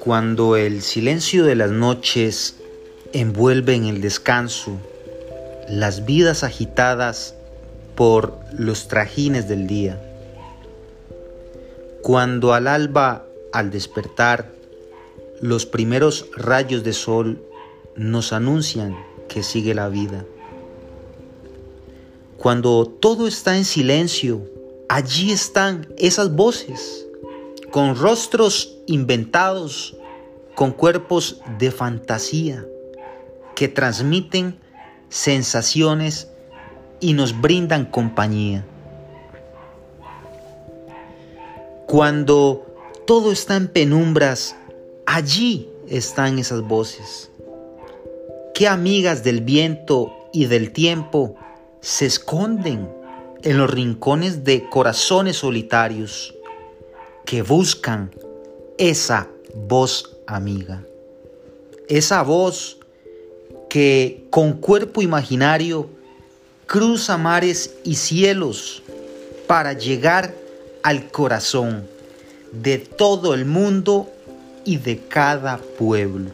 Cuando el silencio de las noches envuelve en el descanso las vidas agitadas por los trajines del día. Cuando al alba, al despertar, los primeros rayos de sol nos anuncian que sigue la vida. Cuando todo está en silencio, allí están esas voces, con rostros inventados, con cuerpos de fantasía, que transmiten sensaciones y nos brindan compañía. Cuando todo está en penumbras, allí están esas voces. Qué amigas del viento y del tiempo se esconden en los rincones de corazones solitarios que buscan esa voz amiga. Esa voz que con cuerpo imaginario cruza mares y cielos para llegar al corazón de todo el mundo y de cada pueblo.